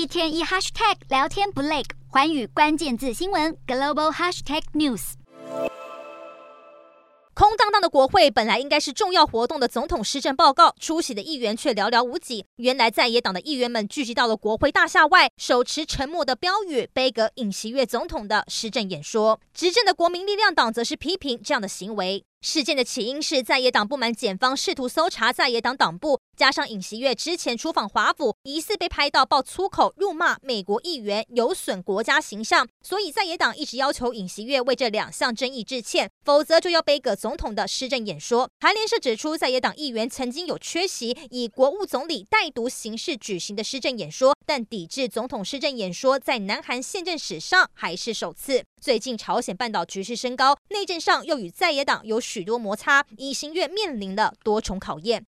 一天一 hashtag 聊天不累，环宇关键字新闻 global hashtag news。空荡荡的国会，本来应该是重要活动的总统施政报告，出席的议员却寥寥无几。原来在野党的议员们聚集到了国会大厦外，手持沉默的标语，杯葛尹锡悦总统的施政演说。执政的国民力量党则是批评这样的行为。事件的起因是在野党不满检方试图搜查在野党党部，加上尹锡悦之前出访华府，疑似被拍到爆粗口辱骂美国议员，有损国家形象，所以在野党一直要求尹锡悦为这两项争议致歉，否则就要背葛总统的施政演说。韩联社指出，在野党议员曾经有缺席以国务总理代读形式举行的施政演说，但抵制总统施政演说在南韩宪政史上还是首次。最近朝鲜半岛局势升高，内政上又与在野党有许多摩擦，一心愿面临的多重考验。